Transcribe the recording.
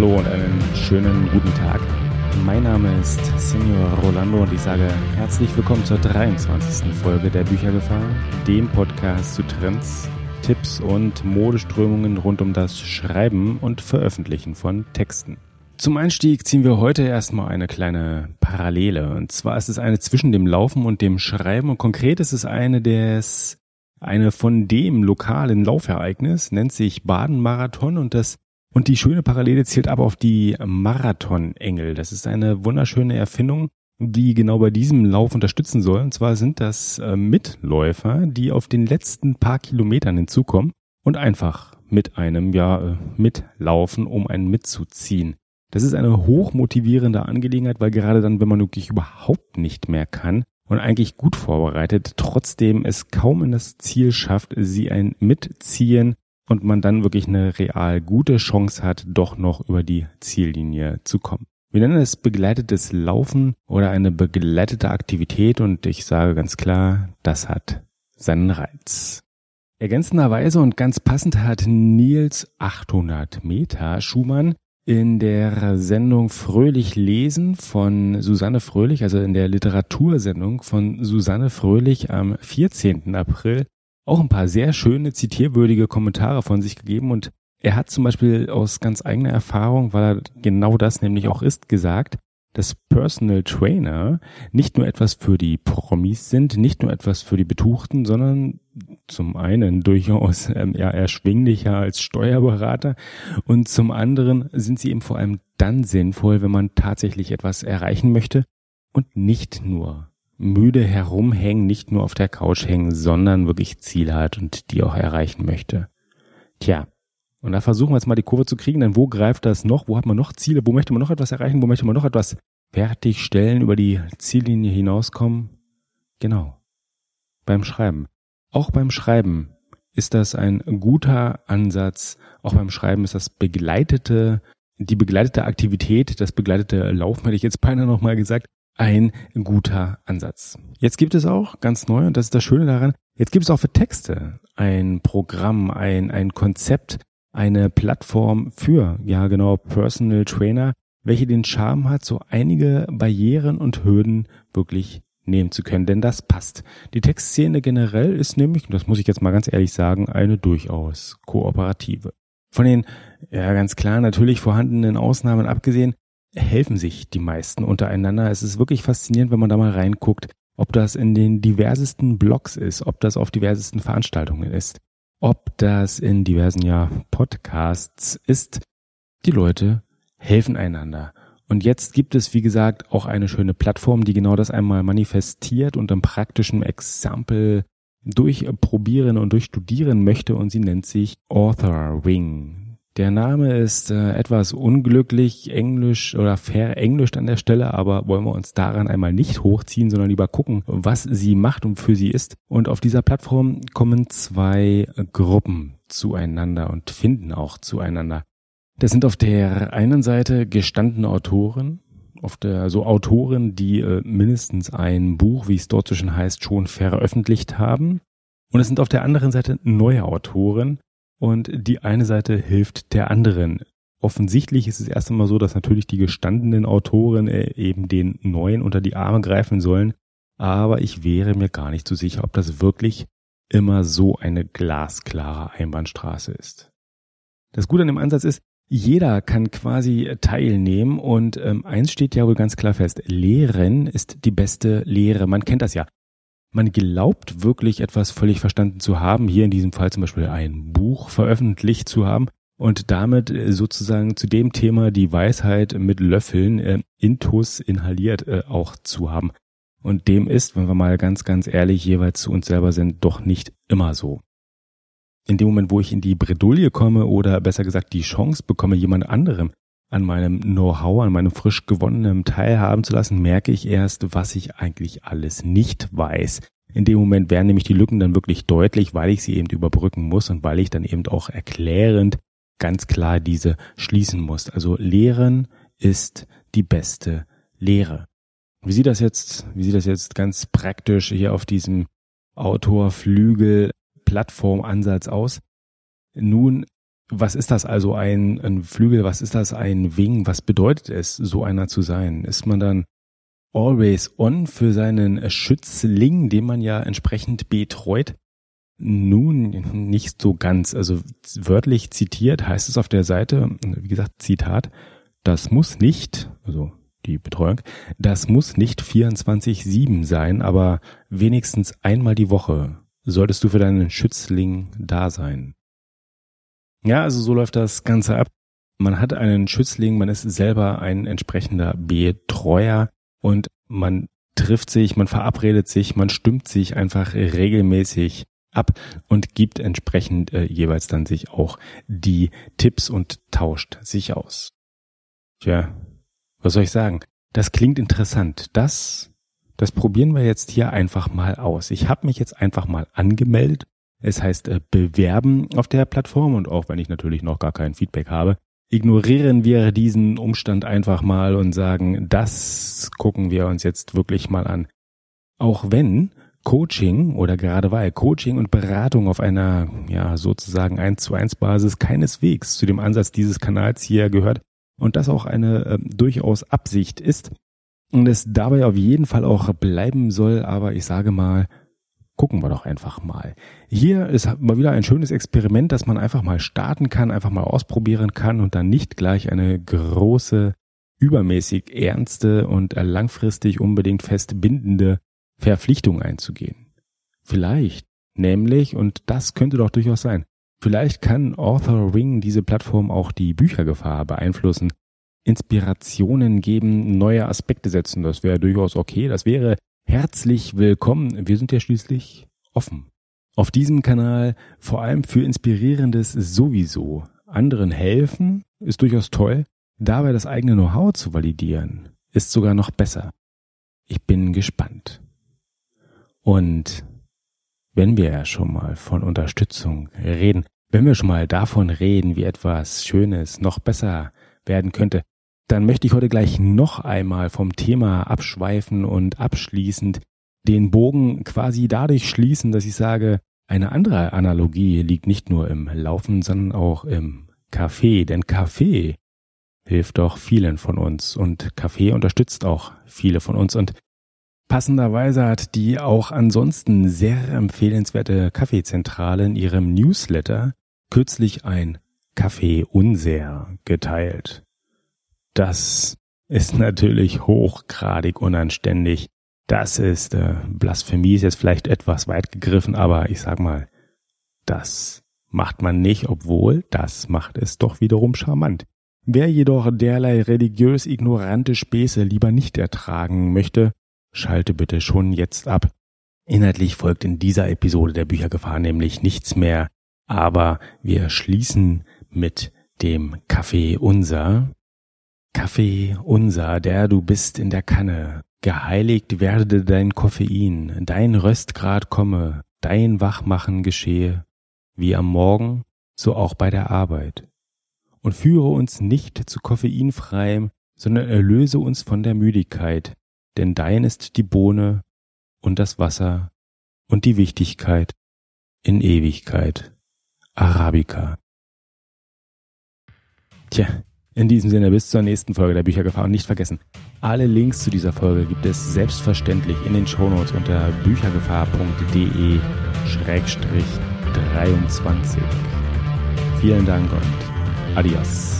Hallo und einen schönen guten Tag. Mein Name ist Senior Rolando und ich sage herzlich willkommen zur 23. Folge der Büchergefahr, dem Podcast zu Trends, Tipps und Modeströmungen rund um das Schreiben und Veröffentlichen von Texten. Zum Einstieg ziehen wir heute erstmal eine kleine Parallele. Und zwar ist es eine zwischen dem Laufen und dem Schreiben. Und konkret ist es eine des, eine von dem lokalen Laufereignis, nennt sich Baden-Marathon und das und die schöne Parallele zielt ab auf die Marathon-Engel. Das ist eine wunderschöne Erfindung, die genau bei diesem Lauf unterstützen soll. Und zwar sind das äh, Mitläufer, die auf den letzten paar Kilometern hinzukommen und einfach mit einem, ja, äh, mitlaufen, um einen mitzuziehen. Das ist eine hochmotivierende Angelegenheit, weil gerade dann, wenn man wirklich überhaupt nicht mehr kann und eigentlich gut vorbereitet, trotzdem es kaum in das Ziel schafft, sie ein Mitziehen und man dann wirklich eine real gute Chance hat, doch noch über die Ziellinie zu kommen. Wir nennen es begleitetes Laufen oder eine begleitete Aktivität und ich sage ganz klar, das hat seinen Reiz. Ergänzenderweise und ganz passend hat Nils 800 Meter Schumann in der Sendung Fröhlich lesen von Susanne Fröhlich, also in der Literatursendung von Susanne Fröhlich am 14. April auch ein paar sehr schöne, zitierwürdige Kommentare von sich gegeben und er hat zum Beispiel aus ganz eigener Erfahrung, weil er genau das nämlich auch ist, gesagt, dass Personal Trainer nicht nur etwas für die Promis sind, nicht nur etwas für die Betuchten, sondern zum einen durchaus ähm, ja, erschwinglicher als Steuerberater und zum anderen sind sie eben vor allem dann sinnvoll, wenn man tatsächlich etwas erreichen möchte und nicht nur müde herumhängen, nicht nur auf der Couch hängen, sondern wirklich Ziele hat und die auch erreichen möchte. Tja, und da versuchen wir jetzt mal die Kurve zu kriegen, denn wo greift das noch? Wo hat man noch Ziele? Wo möchte man noch etwas erreichen? Wo möchte man noch etwas fertigstellen, über die Ziellinie hinauskommen? Genau. Beim Schreiben. Auch beim Schreiben ist das ein guter Ansatz. Auch beim Schreiben ist das begleitete, die begleitete Aktivität, das begleitete Laufen, hätte ich jetzt beinahe nochmal gesagt, ein guter Ansatz. Jetzt gibt es auch ganz neu, und das ist das Schöne daran, jetzt gibt es auch für Texte ein Programm, ein, ein Konzept, eine Plattform für, ja genau, Personal Trainer, welche den Charme hat, so einige Barrieren und Hürden wirklich nehmen zu können, denn das passt. Die Textszene generell ist nämlich, das muss ich jetzt mal ganz ehrlich sagen, eine durchaus kooperative. Von den, ja ganz klar, natürlich vorhandenen Ausnahmen abgesehen, helfen sich die meisten untereinander. Es ist wirklich faszinierend, wenn man da mal reinguckt, ob das in den diversesten Blogs ist, ob das auf diversesten Veranstaltungen ist, ob das in diversen ja Podcasts ist. Die Leute helfen einander. Und jetzt gibt es, wie gesagt, auch eine schöne Plattform, die genau das einmal manifestiert und im praktischen Exempel durchprobieren und durchstudieren möchte und sie nennt sich Author Wing. Der Name ist äh, etwas unglücklich englisch oder verenglischt an der Stelle, aber wollen wir uns daran einmal nicht hochziehen, sondern lieber gucken, was sie macht und für sie ist. Und auf dieser Plattform kommen zwei Gruppen zueinander und finden auch zueinander. Das sind auf der einen Seite gestandene Autoren, auf der so Autoren, die äh, mindestens ein Buch, wie es dort zwischen heißt, schon veröffentlicht haben. Und es sind auf der anderen Seite neue Autoren, und die eine Seite hilft der anderen. Offensichtlich ist es erst einmal so, dass natürlich die gestandenen Autoren äh, eben den neuen unter die Arme greifen sollen, aber ich wäre mir gar nicht so sicher, ob das wirklich immer so eine glasklare Einbahnstraße ist. Das Gute an dem Ansatz ist, jeder kann quasi teilnehmen und ähm, eins steht ja wohl ganz klar fest, Lehren ist die beste Lehre. Man kennt das ja man glaubt wirklich etwas völlig verstanden zu haben, hier in diesem Fall zum Beispiel ein Buch veröffentlicht zu haben und damit äh, sozusagen zu dem Thema die Weisheit mit Löffeln äh, intus inhaliert äh, auch zu haben. Und dem ist, wenn wir mal ganz, ganz ehrlich jeweils zu uns selber sind, doch nicht immer so. In dem Moment, wo ich in die Bredouille komme oder besser gesagt die Chance bekomme, jemand anderem an meinem Know-how, an meinem frisch gewonnenen teilhaben zu lassen, merke ich erst, was ich eigentlich alles nicht weiß. In dem Moment werden nämlich die Lücken dann wirklich deutlich, weil ich sie eben überbrücken muss und weil ich dann eben auch erklärend ganz klar diese schließen muss. Also Lehren ist die beste Lehre. Wie sieht das jetzt, wie sieht das jetzt ganz praktisch hier auf diesem Autorflügel Plattformansatz aus? Nun Was ist das also ein, ein Flügel? Was ist das ein Wing? Was bedeutet es, so einer zu sein? Ist man dann always on für seinen Schützling, den man ja entsprechend betreut? Nun, nicht so ganz. Also wörtlich zitiert heißt es auf der Seite, wie gesagt, Zitat, das muss nicht, also die Betreuung, das muss nicht 24-7 sein, aber wenigstens einmal die Woche solltest du für deinen Schützling da sein. Ja, also so läuft das Ganze ab. Man hat einen Schützling, man ist selber ein entsprechender Betreuer und man trifft sich, man verabredet sich, man stimmt sich einfach regelmäßig ab und gibt entsprechend äh, jeweils dann sich auch die Tipps und tauscht sich aus. Tja, was soll ich sagen? Das klingt interessant. Das, das probieren wir jetzt hier einfach mal aus. Ich habe mich jetzt einfach mal angemeldet es heißt äh, bewerben auf der Plattform und auch wenn ich natürlich noch gar kein Feedback habe, ignorieren wir diesen Umstand einfach mal und sagen, das gucken wir uns jetzt wirklich mal an. Auch wenn Coaching oder gerade weil Coaching und Beratung auf einer, ja, sozusagen 1 zu 1 Basis keineswegs zu dem Ansatz dieses Kanals hier gehört und das auch eine äh, durchaus Absicht ist und es dabei auf jeden Fall auch bleiben soll, aber ich sage mal, gucken wir doch einfach mal. Hier ist mal wieder ein schönes Experiment, das man einfach mal starten kann, einfach mal ausprobieren kann und dann nicht gleich eine große, übermäßig ernste und langfristig unbedingt festbindende Verpflichtung einzugehen. Vielleicht, nämlich, und das könnte doch durchaus sein, vielleicht kann Author Ring diese Plattform auch die Büchergefahr beeinflussen, Inspirationen geben, neue Aspekte setzen. Das wäre durchaus okay. Das wäre Herzlich willkommen. Wir sind ja schließlich offen. Auf diesem Kanal vor allem für Inspirierendes sowieso. Anderen helfen ist durchaus toll. Dabei das eigene Know-how zu validieren ist sogar noch besser. Ich bin gespannt. Und wenn wir ja schon mal von Unterstützung reden, wenn wir schon mal davon reden, wie etwas Schönes noch besser werden könnte, dann möchte ich heute gleich noch einmal vom Thema abschweifen und abschließend den Bogen quasi dadurch schließen, dass ich sage, eine andere Analogie liegt nicht nur im Laufen, sondern auch im Kaffee. Denn Kaffee hilft doch vielen von uns und Kaffee unterstützt auch viele von uns und passenderweise hat die auch ansonsten sehr empfehlenswerte Kaffeezentrale in ihrem Newsletter kürzlich ein Kaffee Unser geteilt. Das ist natürlich hochgradig unanständig. Das ist äh, Blasphemie ist jetzt vielleicht etwas weit gegriffen, aber ich sag mal, das macht man nicht, obwohl das macht es doch wiederum charmant. Wer jedoch derlei religiös ignorante Späße lieber nicht ertragen möchte, schalte bitte schon jetzt ab. Inhaltlich folgt in dieser Episode der Büchergefahr nämlich nichts mehr, aber wir schließen mit dem Kaffee unser Kaffee unser, der du bist in der Kanne, geheiligt werde dein Koffein, dein Röstgrad komme, dein Wachmachen geschehe, wie am Morgen, so auch bei der Arbeit. Und führe uns nicht zu koffeinfreiem, sondern erlöse uns von der Müdigkeit, denn dein ist die Bohne und das Wasser und die Wichtigkeit in Ewigkeit. Arabica. Tja, in diesem Sinne bis zur nächsten Folge der Büchergefahr und nicht vergessen, alle Links zu dieser Folge gibt es selbstverständlich in den Shownotes unter büchergefahr.de 23. Vielen Dank und adios.